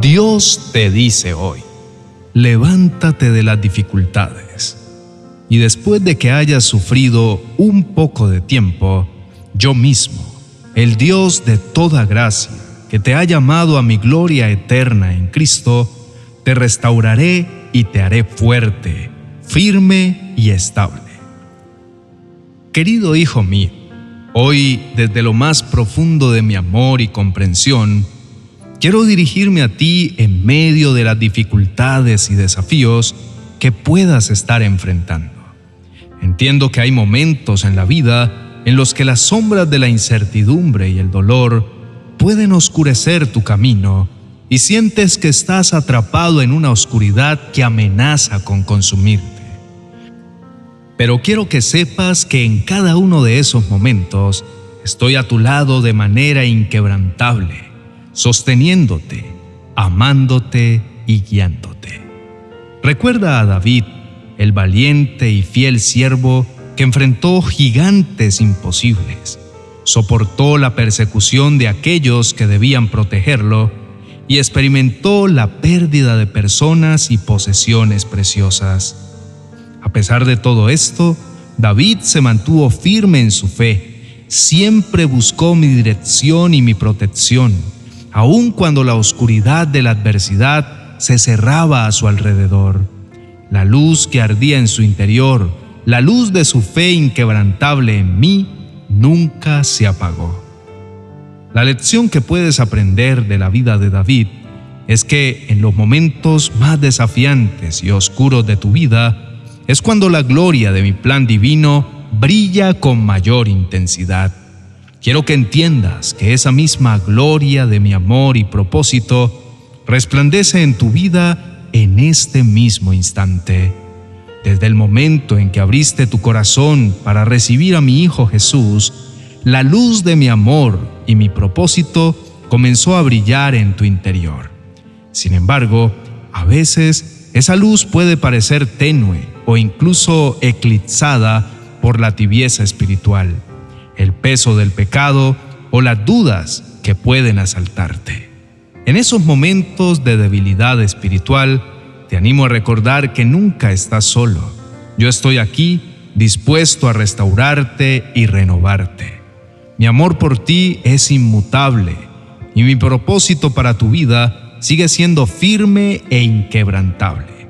Dios te dice hoy, levántate de las dificultades. Y después de que hayas sufrido un poco de tiempo, yo mismo, el Dios de toda gracia, que te ha llamado a mi gloria eterna en Cristo, te restauraré y te haré fuerte, firme y estable. Querido hijo mío, hoy desde lo más profundo de mi amor y comprensión, quiero dirigirme a ti en medio de las dificultades y desafíos que puedas estar enfrentando. Entiendo que hay momentos en la vida en los que las sombras de la incertidumbre y el dolor pueden oscurecer tu camino y sientes que estás atrapado en una oscuridad que amenaza con consumirte. Pero quiero que sepas que en cada uno de esos momentos estoy a tu lado de manera inquebrantable, sosteniéndote, amándote y guiándote. Recuerda a David, el valiente y fiel siervo que enfrentó gigantes imposibles, soportó la persecución de aquellos que debían protegerlo y experimentó la pérdida de personas y posesiones preciosas. A pesar de todo esto, David se mantuvo firme en su fe, siempre buscó mi dirección y mi protección, aun cuando la oscuridad de la adversidad se cerraba a su alrededor. La luz que ardía en su interior, la luz de su fe inquebrantable en mí, nunca se apagó. La lección que puedes aprender de la vida de David es que en los momentos más desafiantes y oscuros de tu vida, es cuando la gloria de mi plan divino brilla con mayor intensidad. Quiero que entiendas que esa misma gloria de mi amor y propósito resplandece en tu vida en este mismo instante. Desde el momento en que abriste tu corazón para recibir a mi Hijo Jesús, la luz de mi amor y mi propósito comenzó a brillar en tu interior. Sin embargo, a veces esa luz puede parecer tenue o incluso eclipsada por la tibieza espiritual, el peso del pecado o las dudas que pueden asaltarte. En esos momentos de debilidad espiritual, te animo a recordar que nunca estás solo. Yo estoy aquí dispuesto a restaurarte y renovarte. Mi amor por ti es inmutable y mi propósito para tu vida sigue siendo firme e inquebrantable.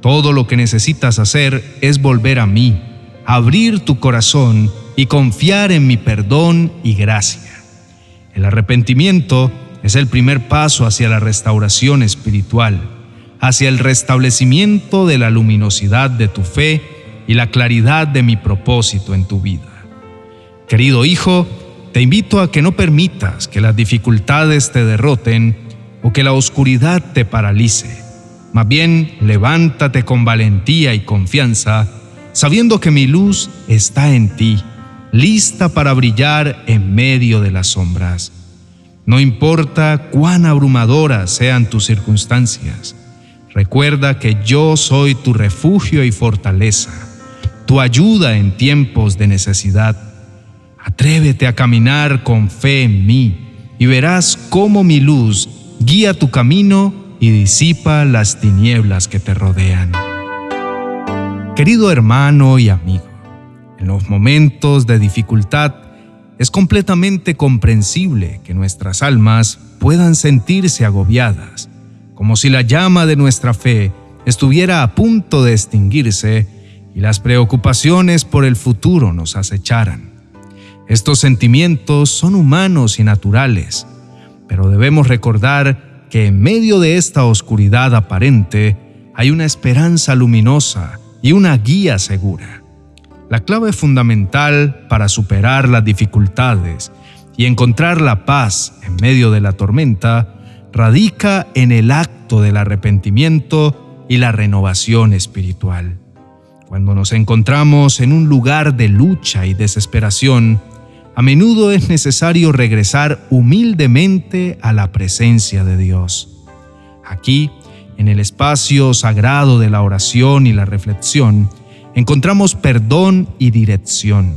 Todo lo que necesitas hacer es volver a mí, abrir tu corazón y confiar en mi perdón y gracia. El arrepentimiento es el primer paso hacia la restauración espiritual, hacia el restablecimiento de la luminosidad de tu fe y la claridad de mi propósito en tu vida. Querido hijo, te invito a que no permitas que las dificultades te derroten o que la oscuridad te paralice más bien, levántate con valentía y confianza, sabiendo que mi luz está en ti, lista para brillar en medio de las sombras. No importa cuán abrumadoras sean tus circunstancias, recuerda que yo soy tu refugio y fortaleza, tu ayuda en tiempos de necesidad. Atrévete a caminar con fe en mí y verás cómo mi luz guía tu camino y disipa las tinieblas que te rodean. Querido hermano y amigo, en los momentos de dificultad es completamente comprensible que nuestras almas puedan sentirse agobiadas, como si la llama de nuestra fe estuviera a punto de extinguirse y las preocupaciones por el futuro nos acecharan. Estos sentimientos son humanos y naturales, pero debemos recordar que en medio de esta oscuridad aparente hay una esperanza luminosa y una guía segura. La clave fundamental para superar las dificultades y encontrar la paz en medio de la tormenta radica en el acto del arrepentimiento y la renovación espiritual. Cuando nos encontramos en un lugar de lucha y desesperación, a menudo es necesario regresar humildemente a la presencia de Dios. Aquí, en el espacio sagrado de la oración y la reflexión, encontramos perdón y dirección.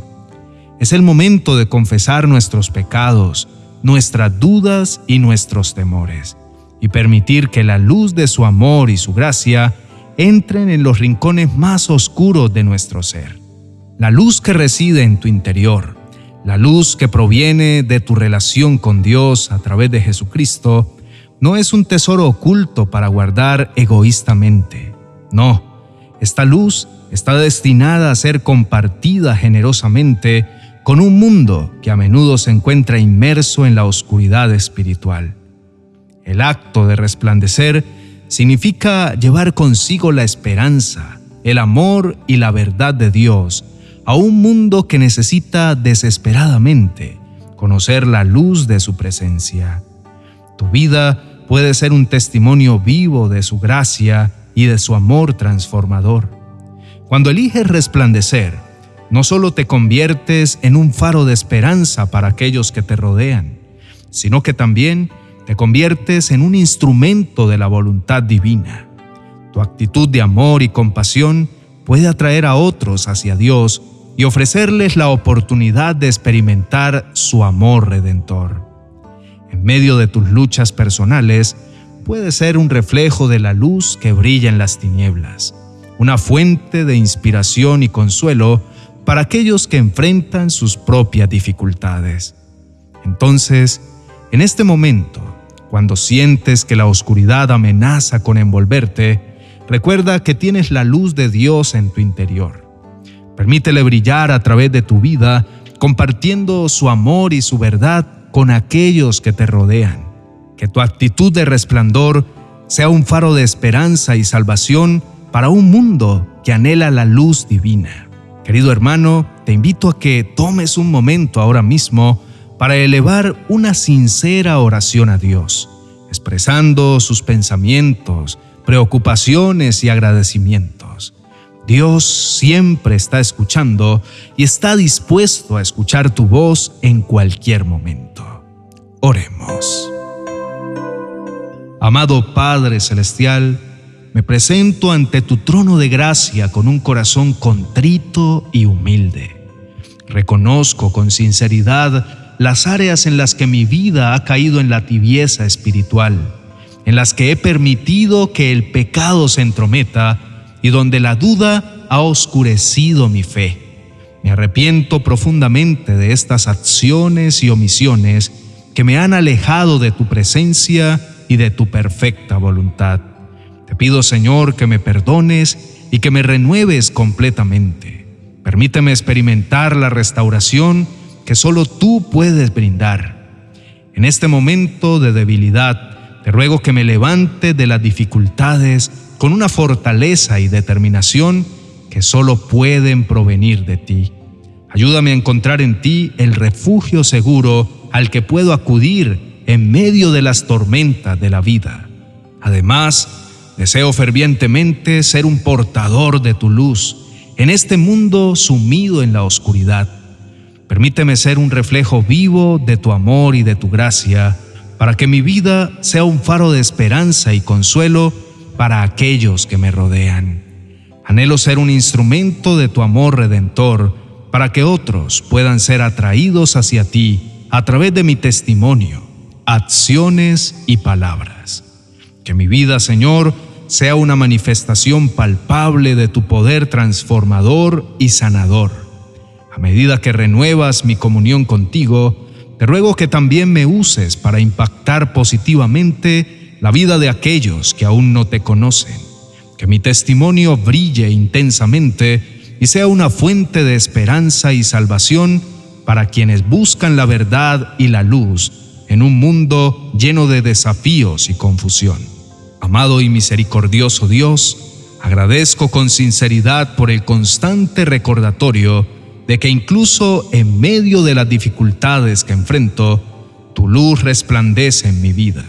Es el momento de confesar nuestros pecados, nuestras dudas y nuestros temores, y permitir que la luz de su amor y su gracia entren en los rincones más oscuros de nuestro ser. La luz que reside en tu interior, la luz que proviene de tu relación con Dios a través de Jesucristo, no es un tesoro oculto para guardar egoístamente. No, esta luz está destinada a ser compartida generosamente con un mundo que a menudo se encuentra inmerso en la oscuridad espiritual. El acto de resplandecer significa llevar consigo la esperanza, el amor y la verdad de Dios a un mundo que necesita desesperadamente conocer la luz de su presencia. Tu vida puede ser un testimonio vivo de su gracia y de su amor transformador. Cuando eliges resplandecer, no solo te conviertes en un faro de esperanza para aquellos que te rodean, sino que también te conviertes en un instrumento de la voluntad divina. Tu actitud de amor y compasión puede atraer a otros hacia Dios y ofrecerles la oportunidad de experimentar su amor redentor. En medio de tus luchas personales, puede ser un reflejo de la luz que brilla en las tinieblas, una fuente de inspiración y consuelo para aquellos que enfrentan sus propias dificultades. Entonces, en este momento, cuando sientes que la oscuridad amenaza con envolverte, recuerda que tienes la luz de Dios en tu interior. Permítele brillar a través de tu vida, compartiendo su amor y su verdad con aquellos que te rodean. Que tu actitud de resplandor sea un faro de esperanza y salvación para un mundo que anhela la luz divina. Querido hermano, te invito a que tomes un momento ahora mismo para elevar una sincera oración a Dios, expresando sus pensamientos, preocupaciones y agradecimientos. Dios siempre está escuchando y está dispuesto a escuchar tu voz en cualquier momento. Oremos. Amado Padre Celestial, me presento ante tu trono de gracia con un corazón contrito y humilde. Reconozco con sinceridad las áreas en las que mi vida ha caído en la tibieza espiritual, en las que he permitido que el pecado se entrometa y donde la duda ha oscurecido mi fe. Me arrepiento profundamente de estas acciones y omisiones que me han alejado de tu presencia y de tu perfecta voluntad. Te pido, Señor, que me perdones y que me renueves completamente. Permíteme experimentar la restauración que solo tú puedes brindar. En este momento de debilidad, te ruego que me levante de las dificultades con una fortaleza y determinación que solo pueden provenir de ti. Ayúdame a encontrar en ti el refugio seguro al que puedo acudir en medio de las tormentas de la vida. Además, deseo fervientemente ser un portador de tu luz en este mundo sumido en la oscuridad. Permíteme ser un reflejo vivo de tu amor y de tu gracia, para que mi vida sea un faro de esperanza y consuelo para aquellos que me rodean. Anhelo ser un instrumento de tu amor redentor, para que otros puedan ser atraídos hacia ti a través de mi testimonio, acciones y palabras. Que mi vida, Señor, sea una manifestación palpable de tu poder transformador y sanador a medida que renuevas mi comunión contigo, te ruego que también me uses para impactar positivamente la vida de aquellos que aún no te conocen. Que mi testimonio brille intensamente y sea una fuente de esperanza y salvación para quienes buscan la verdad y la luz en un mundo lleno de desafíos y confusión. Amado y misericordioso Dios, agradezco con sinceridad por el constante recordatorio de que incluso en medio de las dificultades que enfrento, tu luz resplandece en mi vida.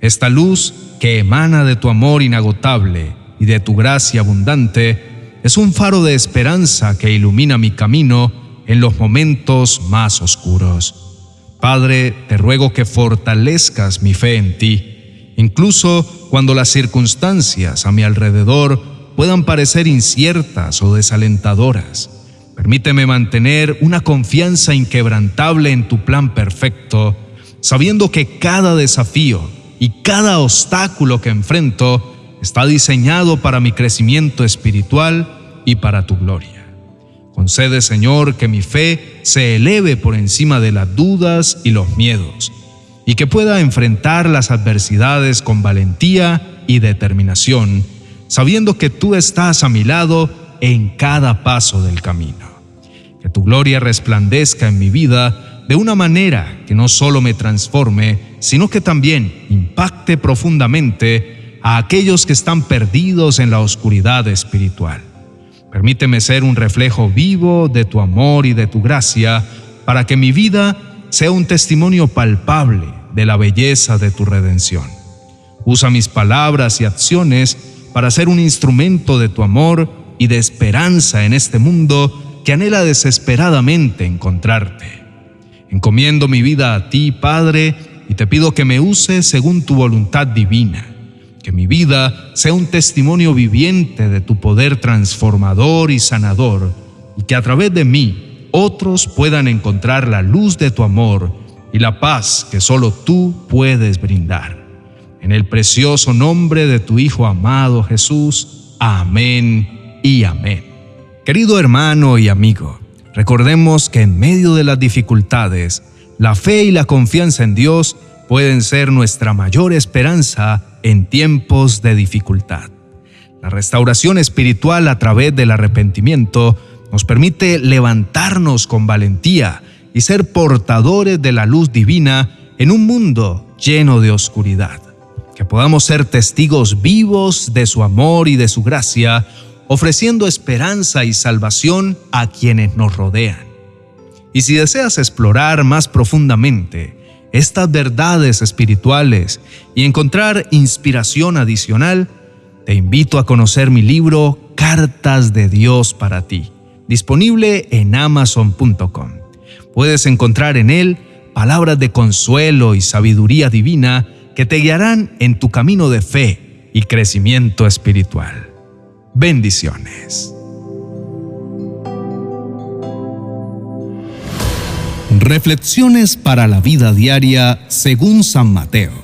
Esta luz que emana de tu amor inagotable y de tu gracia abundante es un faro de esperanza que ilumina mi camino en los momentos más oscuros. Padre, te ruego que fortalezcas mi fe en ti, incluso cuando las circunstancias a mi alrededor puedan parecer inciertas o desalentadoras. Permíteme mantener una confianza inquebrantable en tu plan perfecto, sabiendo que cada desafío y cada obstáculo que enfrento está diseñado para mi crecimiento espiritual y para tu gloria. Concede, Señor, que mi fe se eleve por encima de las dudas y los miedos, y que pueda enfrentar las adversidades con valentía y determinación, sabiendo que tú estás a mi lado en cada paso del camino. Que tu gloria resplandezca en mi vida de una manera que no solo me transforme, sino que también impacte profundamente a aquellos que están perdidos en la oscuridad espiritual. Permíteme ser un reflejo vivo de tu amor y de tu gracia para que mi vida sea un testimonio palpable de la belleza de tu redención. Usa mis palabras y acciones para ser un instrumento de tu amor y de esperanza en este mundo que anhela desesperadamente encontrarte. Encomiendo mi vida a ti, Padre, y te pido que me uses según tu voluntad divina, que mi vida sea un testimonio viviente de tu poder transformador y sanador, y que a través de mí otros puedan encontrar la luz de tu amor y la paz que solo tú puedes brindar. En el precioso nombre de tu Hijo amado Jesús. Amén y amén. Querido hermano y amigo, recordemos que en medio de las dificultades, la fe y la confianza en Dios pueden ser nuestra mayor esperanza en tiempos de dificultad. La restauración espiritual a través del arrepentimiento nos permite levantarnos con valentía y ser portadores de la luz divina en un mundo lleno de oscuridad. Que podamos ser testigos vivos de su amor y de su gracia ofreciendo esperanza y salvación a quienes nos rodean. Y si deseas explorar más profundamente estas verdades espirituales y encontrar inspiración adicional, te invito a conocer mi libro Cartas de Dios para ti, disponible en amazon.com. Puedes encontrar en él palabras de consuelo y sabiduría divina que te guiarán en tu camino de fe y crecimiento espiritual. Bendiciones. Reflexiones para la vida diaria según San Mateo.